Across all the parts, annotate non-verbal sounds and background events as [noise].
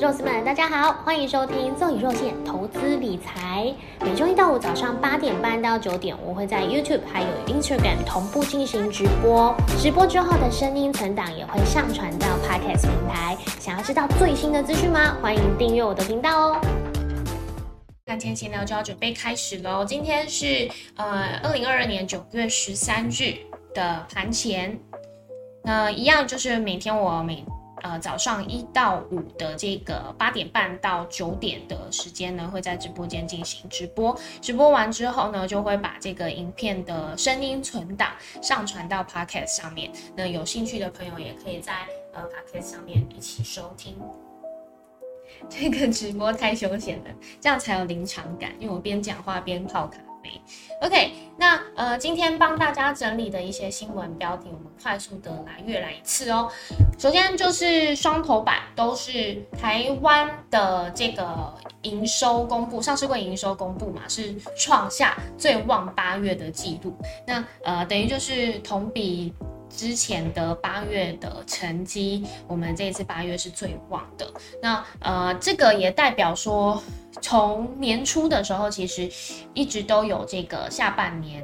肉丝们，大家好，欢迎收听纵宇肉线投资理财。每周一到五早上八点半到九点，我会在 YouTube 还有 Instagram 同步进行直播。直播之后的声音存档也会上传到 Podcast 平台。想要知道最新的资讯吗？欢迎订阅我的频道哦。那天闲聊就要准备开始喽。今天是呃二零二二年九月十三日的盘前。那一样就是每天我每呃，早上一到五的这个八点半到九点的时间呢，会在直播间进行直播。直播完之后呢，就会把这个影片的声音存档上传到 Podcast 上面。那有兴趣的朋友也可以在呃 Podcast 上面一起收听。这个直播太休闲了，这样才有临场感，因为我边讲话边泡咖 OK，那呃，今天帮大家整理的一些新闻标题，我们快速的来阅览一次哦。首先就是双头版，都是台湾的这个营收公布，上市柜营收公布嘛，是创下最旺八月的记录。那呃，等于就是同比。之前的八月的成绩，我们这一次八月是最旺的。那呃，这个也代表说，从年初的时候，其实一直都有这个下半年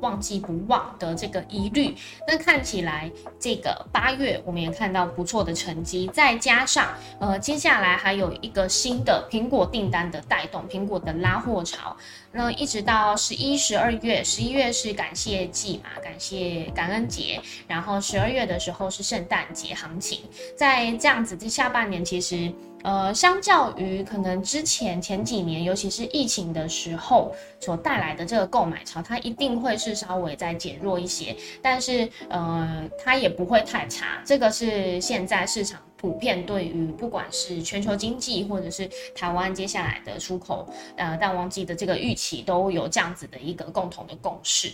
呃旺季不旺的这个疑虑。那看起来这个八月我们也看到不错的成绩，再加上呃接下来还有一个新的苹果订单的带动，苹果的拉货潮。那一直到十一、十二月，十一月是感谢季嘛，感谢感恩节，然后十二月的时候是圣诞节行情，在这样子的下半年，其实呃，相较于可能之前前几年，尤其是疫情的时候所带来的这个购买潮，它一定会是稍微再减弱一些，但是呃，它也不会太差，这个是现在市场。普遍对于不管是全球经济或者是台湾接下来的出口，呃，淡旺季的这个预期都有这样子的一个共同的共识。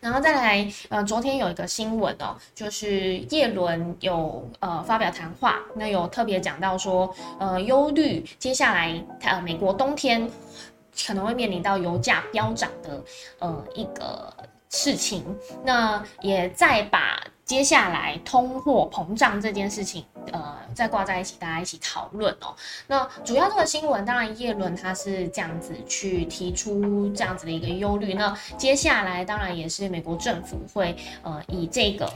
然后再来，呃，昨天有一个新闻哦，就是叶伦有呃发表谈话，那有特别讲到说，呃，忧虑接下来呃美国冬天可能会面临到油价飙涨的呃一个事情，那也再把。接下来通货膨胀这件事情，呃，再挂在一起，大家一起讨论哦。那主要这个新闻，当然叶伦他是这样子去提出这样子的一个忧虑。那接下来当然也是美国政府会呃以这个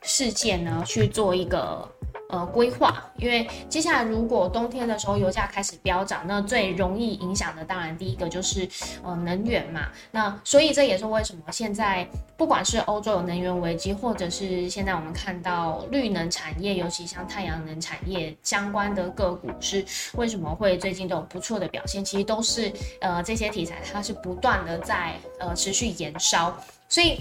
事件呢去做一个。呃，规划，因为接下来如果冬天的时候油价开始飙涨，那最容易影响的，当然第一个就是呃能源嘛。那所以这也是为什么现在不管是欧洲有能源危机，或者是现在我们看到绿能产业，尤其像太阳能产业相关的个股是为什么会最近都有不错的表现，其实都是呃这些题材它是不断的在呃持续延烧，所以。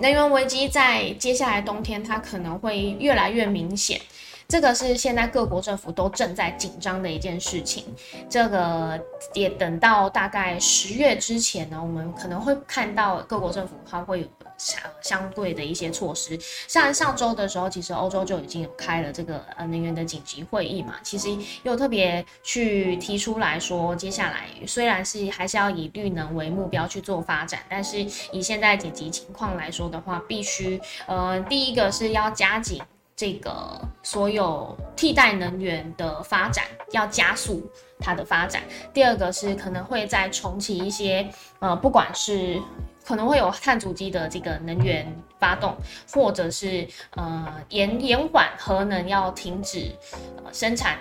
能源危机在接下来冬天，它可能会越来越明显。这个是现在各国政府都正在紧张的一件事情。这个也等到大概十月之前呢，我们可能会看到各国政府它会有。相相对的一些措施，像上周的时候，其实欧洲就已经有开了这个呃能源的紧急会议嘛，其实又特别去提出来说，接下来虽然是还是要以绿能为目标去做发展，但是以现在紧急情况来说的话，必须呃第一个是要加紧这个所有替代能源的发展，要加速它的发展；第二个是可能会再重启一些呃不管是。可能会有碳足迹的这个能源发动，或者是呃延延缓核能要停止呃生产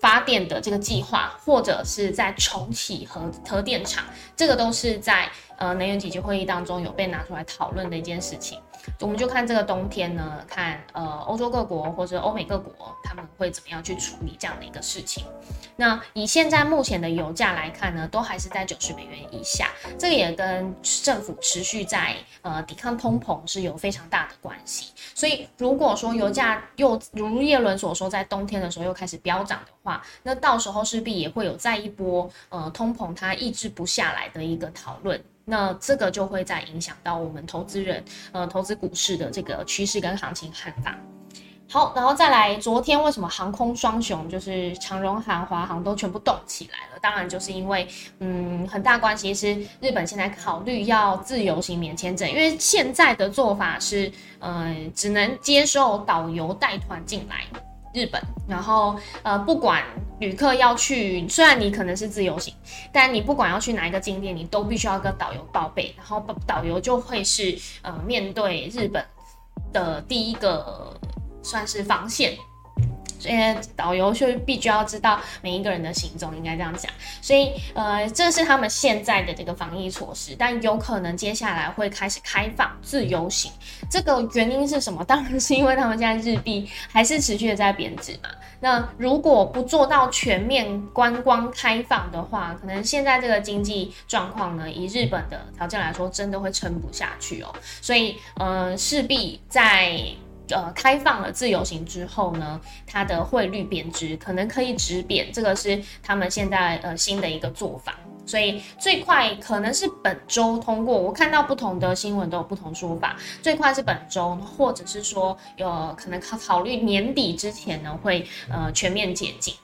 发电的这个计划，或者是在重启核核电厂，这个都是在呃能源紧急会议当中有被拿出来讨论的一件事情。我们就看这个冬天呢，看呃欧洲各国或者欧美各国他们会怎么样去处理这样的一个事情。那以现在目前的油价来看呢，都还是在九十美元以下，这个也跟政府持续在呃抵抗通膨是有非常大的关系。所以如果说油价又如叶伦所说，在冬天的时候又开始飙涨的话，那到时候势必也会有再一波呃通膨它抑制不下来的一个讨论。那这个就会再影响到我们投资人，呃，投资股市的这个趋势跟行情看法。好，然后再来，昨天为什么航空双雄就是长荣航、华航都全部动起来了？当然就是因为，嗯，很大关系是日本现在考虑要自由行免签证，因为现在的做法是，呃，只能接受导游带团进来。日本，然后呃，不管旅客要去，虽然你可能是自由行，但你不管要去哪一个景点，你都必须要跟导游报备，然后导游就会是呃面对日本的第一个算是防线。所以导游就必须要知道每一个人的行踪，应该这样讲。所以呃，这是他们现在的这个防疫措施，但有可能接下来会开始开放自由行。这个原因是什么？当然是因为他们现在日币还是持续的在贬值嘛。那如果不做到全面观光开放的话，可能现在这个经济状况呢，以日本的条件来说，真的会撑不下去哦。所以呃，势必在。呃，开放了自由行之后呢，它的汇率贬值，可能可以止贬，这个是他们现在呃新的一个做法，所以最快可能是本周通过。我看到不同的新闻都有不同说法，最快是本周，或者是说有可能考考虑年底之前呢会呃全面解禁。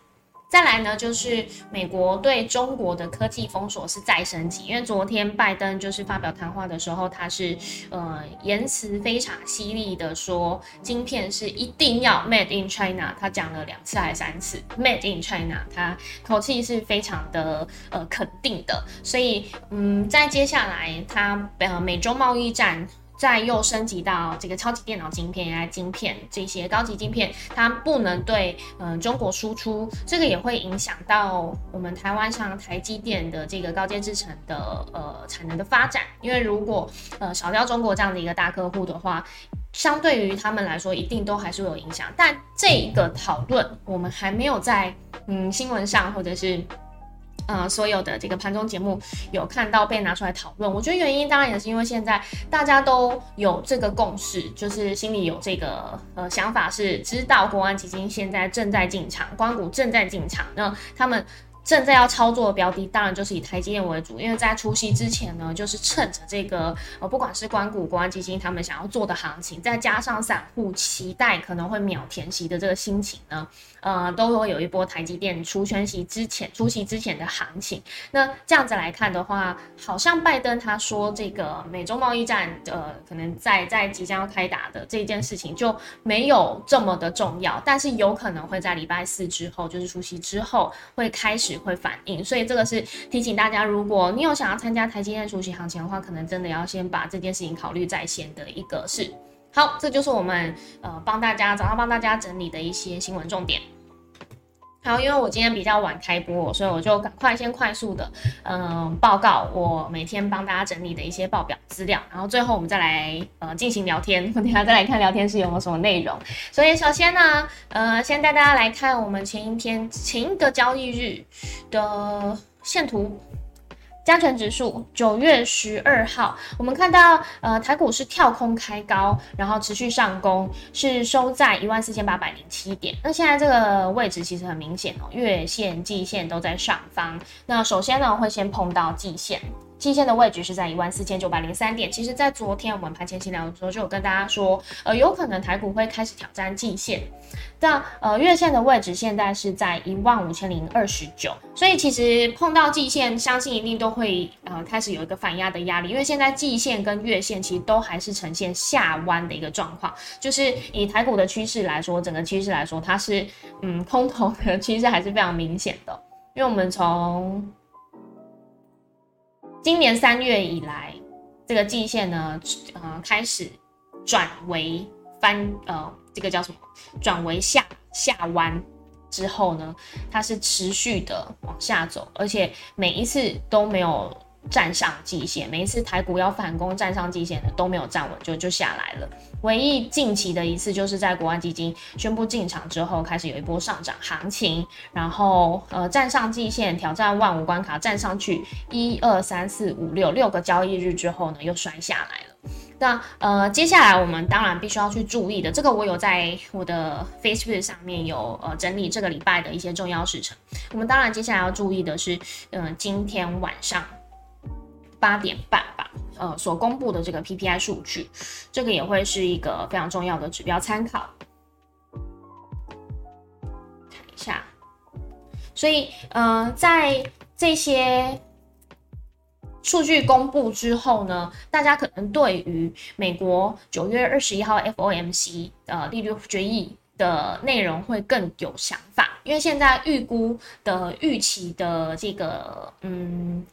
再来呢，就是美国对中国的科技封锁是再升级，因为昨天拜登就是发表谈话的时候，他是呃言辞非常犀利的说，晶片是一定要 made in China，他讲了两次还是三次 made in China，他口气是非常的呃肯定的，所以嗯，在接下来他呃美中贸易战。再又升级到这个超级电脑晶片、AI 晶片这些高级晶片，它不能对嗯中国输出，这个也会影响到我们台湾像台积电的这个高阶制程的呃产能的发展。因为如果呃少掉中国这样的一个大客户的话，相对于他们来说，一定都还是会有影响。但这一个讨论我们还没有在嗯新闻上或者是。呃，所有的这个盘中节目有看到被拿出来讨论，我觉得原因当然也是因为现在大家都有这个共识，就是心里有这个呃想法，是知道国安基金现在正在进场，光谷正在进场，那他们。正在要操作的标的，当然就是以台积电为主，因为在除夕之前呢，就是趁着这个呃，不管是关谷、国安基金他们想要做的行情，再加上散户期待可能会秒填息的这个心情呢，呃，都会有一波台积电除权息之前、除息之前的行情。那这样子来看的话，好像拜登他说这个美中贸易战，呃，可能在在即将要开打的这件事情就没有这么的重要，但是有可能会在礼拜四之后，就是除夕之后会开始。会反应，所以这个是提醒大家，如果你有想要参加台积电出席行情的话，可能真的要先把这件事情考虑在先的一个事。好，这就是我们呃帮大家早上帮大家整理的一些新闻重点。好，因为我今天比较晚开播，所以我就赶快先快速的嗯报告我每天帮大家整理的一些报表资料，然后最后我们再来呃进行聊天，我 [laughs] 等下再来看聊天室有没有什么内容。所以首先呢，呃，先带大家来看我们前一天前一个交易日的线图。加权指数九月十二号，我们看到，呃，台股是跳空开高，然后持续上攻，是收在一万四千八百零七点。那现在这个位置其实很明显哦，月线、季线都在上方。那首先呢，会先碰到季线。季线的位置是在一万四千九百零三点。其实，在昨天我们盘前期聊的时候，就有跟大家说，呃，有可能台股会开始挑战季线。那呃，月线的位置现在是在一万五千零二十九。所以，其实碰到季线，相信一定都会呃开始有一个反压的压力。因为现在季线跟月线其实都还是呈现下弯的一个状况。就是以台股的趋势来说，整个趋势来说，它是嗯空头的趋势还是非常明显的。因为我们从今年三月以来，这个季线呢，呃，开始转为翻，呃，这个叫什么？转为下下弯之后呢，它是持续的往下走，而且每一次都没有。站上季线，每一次台股要反攻站上季线的都没有站稳，就就下来了。唯一近期的一次，就是在国安基金宣布进场之后，开始有一波上涨行情，然后呃站上季线，挑战万五关卡，站上去一二三四五六六个交易日之后呢，又摔下来了。那呃接下来我们当然必须要去注意的，这个我有在我的 Facebook 上面有呃整理这个礼拜的一些重要时程。我们当然接下来要注意的是，嗯今天晚上。八点半吧，呃，所公布的这个 PPI 数据，这个也会是一个非常重要的指标参考。看一下，所以，呃，在这些数据公布之后呢，大家可能对于美国九月二十一号 FOMC 呃利率决议的内容会更有想法，因为现在预估的预期的这个嗯。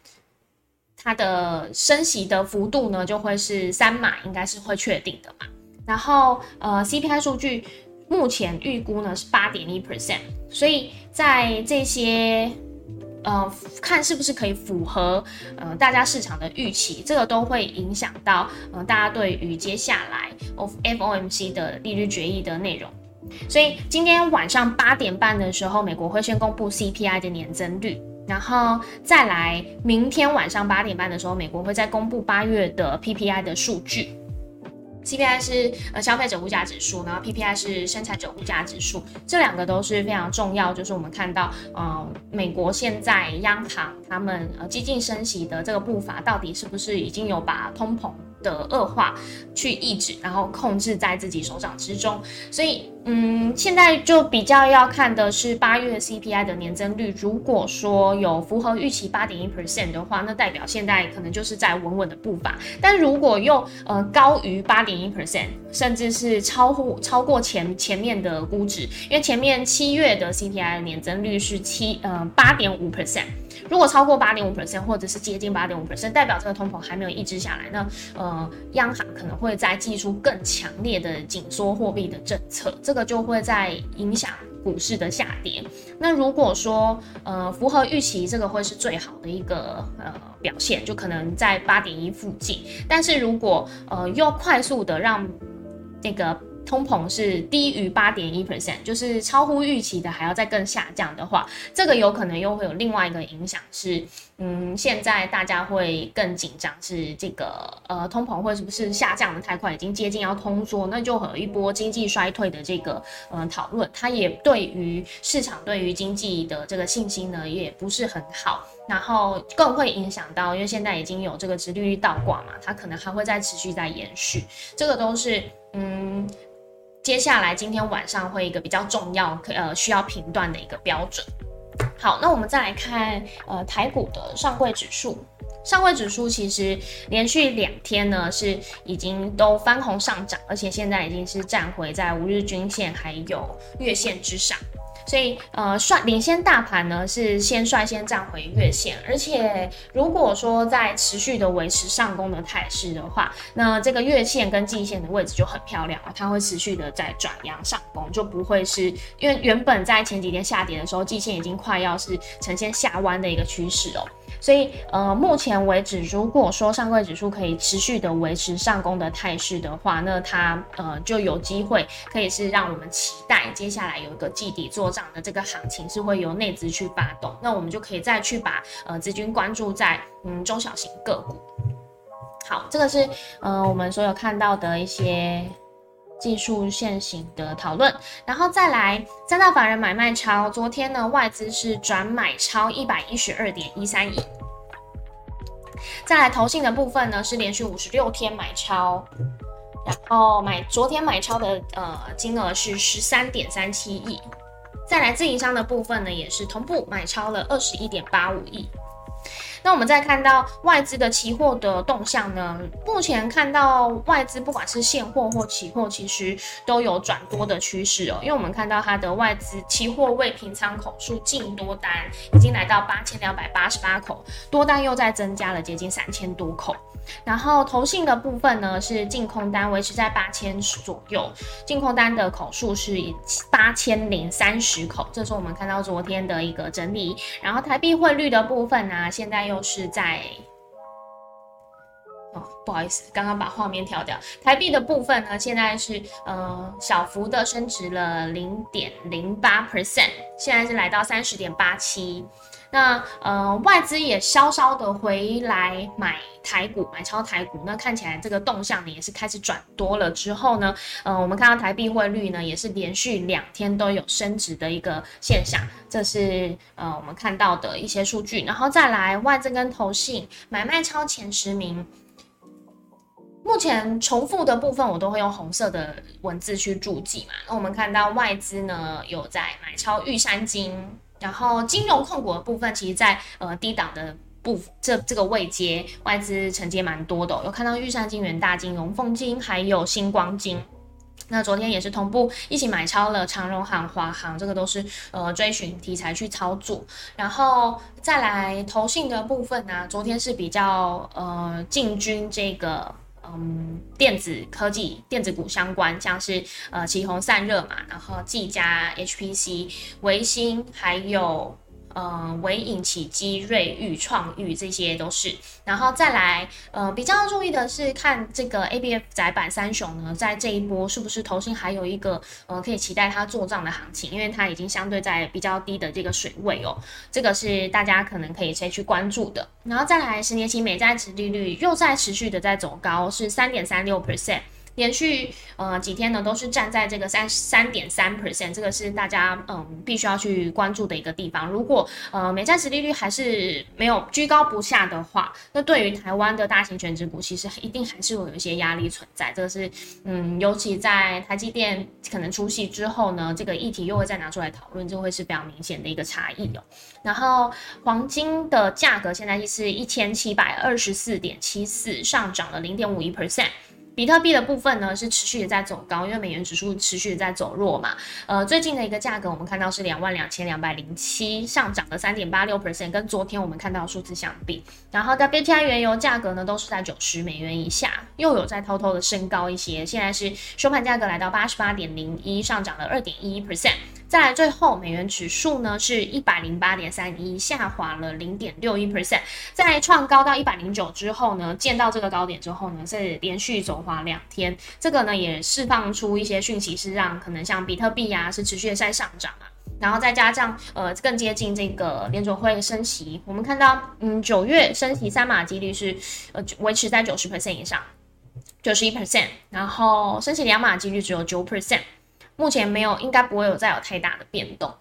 它的升息的幅度呢，就会是三码，应该是会确定的嘛。然后呃，CPI 数据目前预估呢是八点一 percent，所以在这些呃看是不是可以符合呃大家市场的预期，这个都会影响到呃大家对于接下来 of FOMC 的利率决议的内容。所以今天晚上八点半的时候，美国会先公布 CPI 的年增率。然后再来，明天晚上八点半的时候，美国会再公布八月的 PPI 的数据。CPI 是呃消费者物价指数，然后 PPI 是生产者物价指数，这两个都是非常重要。就是我们看到，呃，美国现在央行他们呃激进升息的这个步伐，到底是不是已经有把通膨？的恶化去抑制，然后控制在自己手掌之中。所以，嗯，现在就比较要看的是八月 CPI 的年增率。如果说有符合预期八点一 percent 的话，那代表现在可能就是在稳稳的步伐。但如果又呃高于八点一 percent，甚至是超乎超过前前面的估值，因为前面七月的 CPI 年增率是七呃八点五 percent。如果超过八点五 percent，或者是接近八点五 percent，代表这个通膨还没有抑制下来，那呃，央行可能会在寄出更强烈的紧缩货币的政策，这个就会在影响股市的下跌。那如果说呃符合预期，这个会是最好的一个呃表现，就可能在八点一附近。但是如果呃又快速的让那个通膨是低于八点一 percent，就是超乎预期的，还要再更下降的话，这个有可能又会有另外一个影响是，嗯，现在大家会更紧张，是这个呃通膨会是不是下降的太快，已经接近要通缩，那就有一波经济衰退的这个嗯讨论，它也对于市场对于经济的这个信心呢也不是很好，然后更会影响到，因为现在已经有这个直利率倒挂嘛，它可能还会再持续在延续，这个都是嗯。接下来今天晚上会一个比较重要，呃，需要评断的一个标准。好，那我们再来看，呃，台股的上柜指数，上柜指数其实连续两天呢是已经都翻红上涨，而且现在已经是站回在五日均线还有月线之上。所以，呃，率领先大盘呢是先率先站回月线，而且如果说在持续的维持上攻的态势的话，那这个月线跟季线的位置就很漂亮了，它会持续的在转阳上攻，就不会是因为原本在前几天下跌的时候，季线已经快要是呈现下弯的一个趋势哦。所以，呃，目前为止，如果说上柜指数可以持续的维持上攻的态势的话，那它呃就有机会可以是让我们期待接下来有一个季底做涨的这个行情是会由内资去发动，那我们就可以再去把呃资金关注在嗯中小型个股。好，这个是呃我们所有看到的一些技术线型的讨论，然后再来三大法人买卖超，昨天呢外资是转买超一百一十二点一三亿。再来投信的部分呢，是连续五十六天买超，然后买昨天买超的呃金额是十三点三七亿。再来自营商的部分呢，也是同步买超了二十一点八五亿。那我们再看到外资的期货的动向呢？目前看到外资不管是现货或期货，其实都有转多的趋势哦。因为我们看到它的外资期货未平仓口数净多单已经来到八千两百八十八口，多单又在增加了接近三千多口。然后投信的部分呢，是净空单维持在八千左右，净空单的口数是八千零三十口，这是我们看到昨天的一个整理。然后台币汇率的部分呢，现在又是在，哦，不好意思，刚刚把画面调掉。台币的部分呢，现在是呃小幅的升值了零点零八 percent，现在是来到三十点八七。那呃外资也稍稍的回来买台股，买超台股，那看起来这个动向呢也是开始转多了之后呢，呃我们看到台币汇率呢也是连续两天都有升值的一个现象，这是呃我们看到的一些数据，然后再来外资跟投信买卖超前十名，目前重复的部分我都会用红色的文字去注记嘛，那我们看到外资呢有在买超玉山金。然后金融控股的部分，其实，在呃低档的部这这个位阶，外资承接蛮多的，有看到玉山金、元大金、融凤金，还有星光金。那昨天也是同步一起买超了长荣行、华航，这个都是呃追寻题材去操作。然后再来投信的部分呢，昨天是比较呃进军这个嗯电子科技、电子股相关，像是呃旗宏散热嘛，然后技嘉、HPC、维新还有。呃，伟影、启基、瑞昱、创裕这些都是，然后再来，呃，比较注意的是看这个 A B F 窄板三雄呢，在这一波是不是头先还有一个呃可以期待它做账的行情，因为它已经相对在比较低的这个水位哦，这个是大家可能可以先去关注的。然后再来，十年期美债值利率又在持续的在走高，是三点三六 percent。连续呃几天呢，都是站在这个三三点三 percent，这个是大家嗯必须要去关注的一个地方。如果呃美债值利率还是没有居高不下的话，那对于台湾的大型全值股，其实一定还是会有一些压力存在。这个是嗯，尤其在台积电可能出席之后呢，这个议题又会再拿出来讨论，就会是比较明显的一个差异哦。然后黄金的价格现在是一千七百二十四点七四，上涨了零点五一 percent。比特币的部分呢是持续的在走高，因为美元指数持续的在走弱嘛。呃，最近的一个价格我们看到是两万两千两百零七，上涨了三点八六 percent，跟昨天我们看到的数字相比。然后 WTI 原油价格呢都是在九十美元以下，又有在偷偷的升高一些，现在是收盘价格来到八十八点零一，上涨了二点一一 percent。再来，最后美元指数呢是一百零八点三一，下滑了零点六一 percent。在创高到一百零九之后呢，见到这个高点之后呢，是连续走滑两天。这个呢也释放出一些讯息，是让可能像比特币呀是持续的在上涨啊。然后再加上呃更接近这个联总会升息，我们看到嗯九月升息三码几率是呃维持在九十 percent 以上，九十一 percent，然后升息两码几率只有九 percent。目前没有，应该不会有再有太大的变动。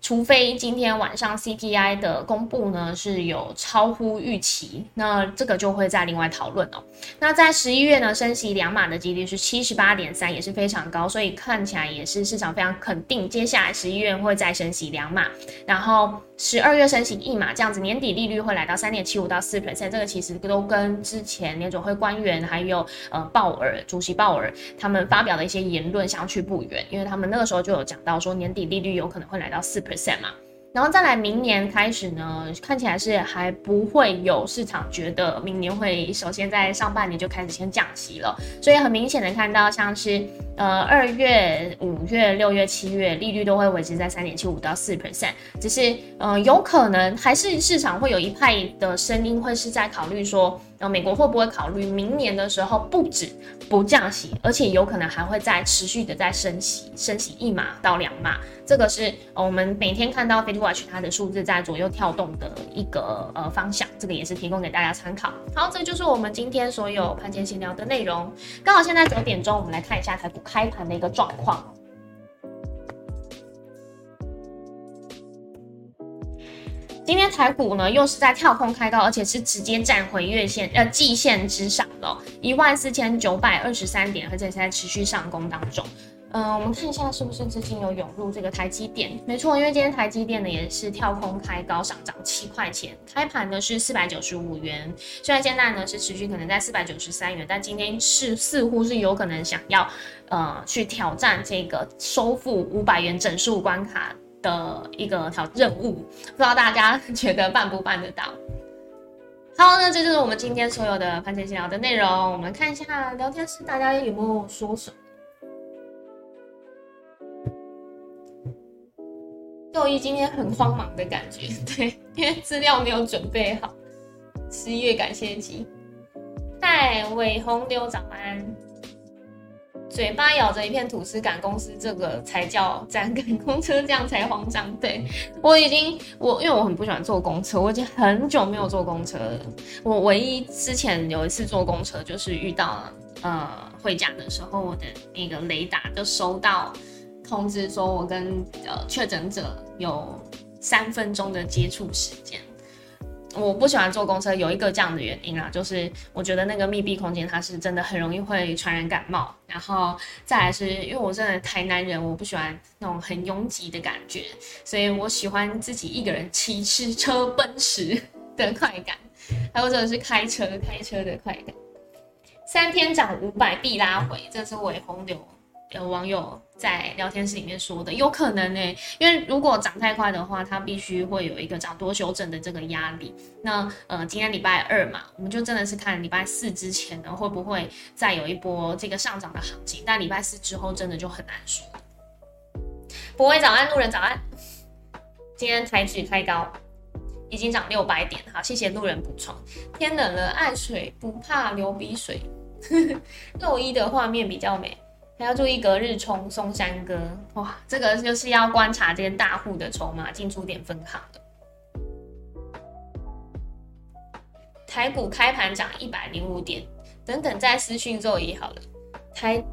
除非今天晚上 CPI 的公布呢是有超乎预期，那这个就会再另外讨论哦。那在十一月呢升息两码的几率是七十八点三，也是非常高，所以看起来也是市场非常肯定，接下来十一月会再升息两码，然后十二月升息一码，这样子年底利率会来到三点七五到四 percent，这个其实都跟之前联总会官员还有呃鲍尔主席鲍尔他们发表的一些言论相去不远，因为他们那个时候就有讲到说年底利率有可能会来到四。Percent 嘛，然后再来明年开始呢，看起来是还不会有市场觉得明年会首先在上半年就开始先降息了，所以很明显的看到像是呃二月、五月、六月、七月利率都会维持在三点七五到四 percent，只是呃有可能还是市场会有一派的声音会是在考虑说。然后美国会不会考虑明年的时候不止不降息，而且有可能还会再持续的再升息，升息一码到两码，这个是我们每天看到 Fed Watch 它的数字在左右跳动的一个呃方向，这个也是提供给大家参考。好，这就是我们今天所有盘前闲聊的内容。刚好现在九点钟，我们来看一下台股开盘的一个状况。今天台股呢，又是在跳空开高，而且是直接站回月线呃季线之上了，一万四千九百二十三点，而且在持续上攻当中。嗯，我们看一下是不是资金有涌入这个台积电？没错，因为今天台积电呢也是跳空开高，上涨七块钱，开盘呢是四百九十五元，虽然现在呢是持续可能在四百九十三元，但今天是似乎是有可能想要呃去挑战这个收复五百元整数关卡。的一个小任务，不知道大家觉得办不办得到？好，那这就是我们今天所有的番茄闲聊的内容。我们看一下聊天室，大家有没有说什么？六一今天很慌忙的感觉，[laughs] 对，因为资料没有准备好。十一月感谢季，嗨，伟红刘早安。嘴巴咬着一片吐司赶公司，这个才叫站赶公车，这样才慌张。对我已经，我因为我很不喜欢坐公车，我已经很久没有坐公车了。我唯一之前有一次坐公车，就是遇到呃回家的时候，我的那个雷达就收到通知，说我跟呃确诊者有三分钟的接触时间。我不喜欢坐公车，有一个这样的原因啊，就是我觉得那个密闭空间它是真的很容易会传染感冒，然后再来是因为我真的台南人，我不喜欢那种很拥挤的感觉，所以我喜欢自己一个人骑吃车奔驰的快感，还有者是开车开车的快感。三天涨五百必拉回，这是尾红牛有网友在聊天室里面说的，有可能呢，因为如果涨太快的话，它必须会有一个涨多修正的这个压力。那呃，今天礼拜二嘛，我们就真的是看礼拜四之前呢，会不会再有一波这个上涨的行情？但礼拜四之后，真的就很难说。不会早安，路人早安。今天台指开高，已经涨六百点，好，谢谢路人补充。天冷了，爱水不怕流鼻水，[laughs] 露衣的画面比较美。还要注意隔日冲松山哥，哇，这个就是要观察这些大户的筹码进出点分行的。台股开盘涨一百零五点，等等再私讯座椅好了。台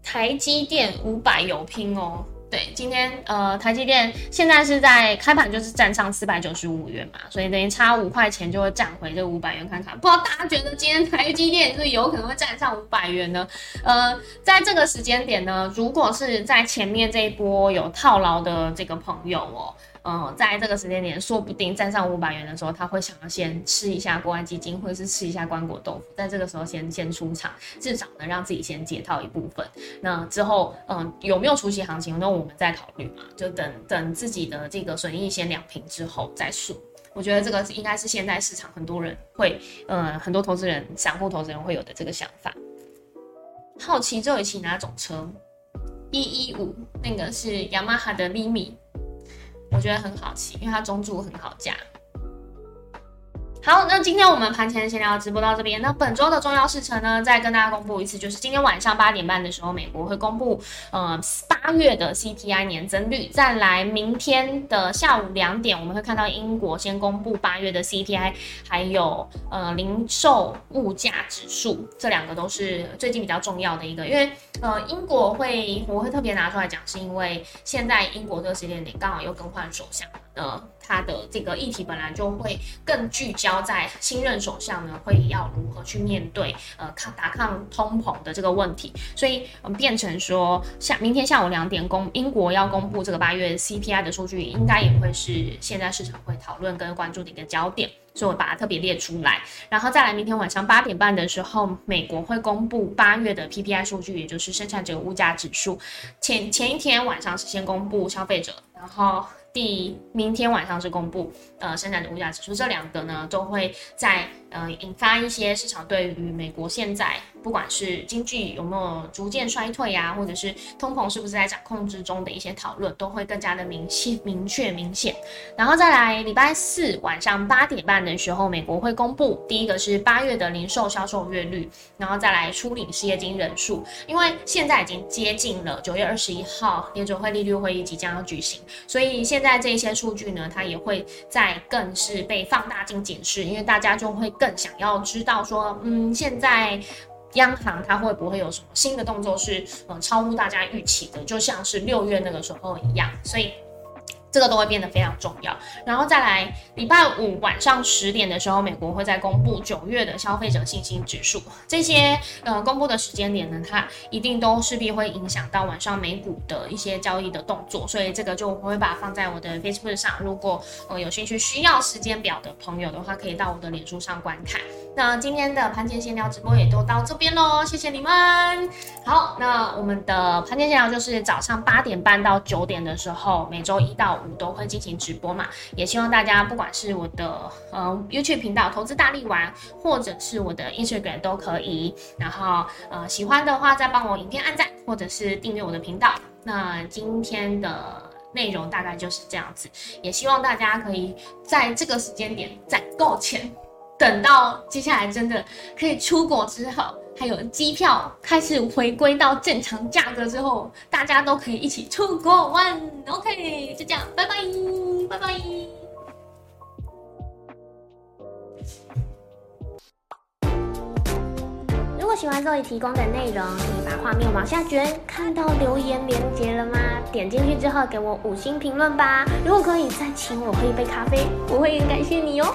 台积电五百有拼哦。对，今天呃，台积电现在是在开盘就是站上四百九十五元嘛，所以等于差五块钱就会站回这五百元看看。不知道大家觉得今天台积电是有可能会站上五百元呢？呃，在这个时间点呢，如果是在前面这一波有套牢的这个朋友哦。嗯，在这个时间点，说不定站上五百元的时候，他会想要先吃一下国安基金，或者是吃一下关果豆腐，在这个时候先先出场，至少能让自己先解套一部分。那之后，嗯，有没有出席行情，那我们再考虑嘛，就等等自己的这个损益先两平之后再说。我觉得这个应该是现在市场很多人会，嗯，很多投资人、散户投资人会有的这个想法。好奇这一期哪种车？一一五那个是雅马哈的 Limi。我觉得很好骑，因为它中柱很好架。好，那今天我们盘前闲聊直播到这边。那本周的重要事程呢，再跟大家公布一次，就是今天晚上八点半的时候，美国会公布呃八月的 CPI 年增率。再来，明天的下午两点，我们会看到英国先公布八月的 CPI，还有呃零售物价指数，这两个都是最近比较重要的一个。因为呃英国会我会特别拿出来讲，是因为现在英国这个时间点刚好又更换首相。呃，他的这个议题本来就会更聚焦在新任首相呢，会要如何去面对呃抗打抗通膨的这个问题，所以变成说下明天下午两点公英国要公布这个八月 CPI 的数据，应该也会是现在市场会讨论跟关注的一个焦点，所以我把它特别列出来，然后再来明天晚上八点半的时候，美国会公布八月的 PPI 数据，也就是生产者物价指数，前前一天晚上是先公布消费者，然后。第明天晚上是公布，呃，生产的物价指数，这两个呢都会在呃引发一些市场对于美国现在不管是经济有没有逐渐衰退呀，或者是通膨是不是在掌控之中的一些讨论，都会更加的明晰、明确、明显。然后再来礼拜四晚上八点半的时候，美国会公布第一个是八月的零售销售月率，然后再来初领失业金人数，因为现在已经接近了九月二十一号联准会利率会议即将要举行，所以现在。在这些数据呢，它也会在更是被放大镜检视，因为大家就会更想要知道说，嗯，现在央行它会不会有什么新的动作是，嗯，超乎大家预期的，就像是六月那个时候一样，所以。这个都会变得非常重要，然后再来礼拜五晚上十点的时候，美国会再公布九月的消费者信心指数。这些呃公布的时间点呢，它一定都势必会影响到晚上美股的一些交易的动作，所以这个就我会把它放在我的 Facebook 上。如果呃有兴趣需要时间表的朋友的话，可以到我的脸书上观看。那今天的盘前闲聊直播也都到这边喽，谢谢你们。好，那我们的盘前闲聊就是早上八点半到九点的时候，每周一到五都会进行直播嘛。也希望大家不管是我的呃 YouTube 频道投资大力丸，或者是我的 Instagram 都可以。然后呃喜欢的话再帮我影片按赞，或者是订阅我的频道。那今天的内容大概就是这样子，也希望大家可以在这个时间点攒够钱。等到接下来真的可以出国之后，还有机票开始回归到正常价格之后，大家都可以一起出国玩。OK，就这样，拜拜，拜拜。如果喜欢这里提供的内容，可以把画面往下卷，看到留言连接了吗？点进去之后给我五星评论吧。如果可以再请我喝一杯咖啡，我会很感谢你哦。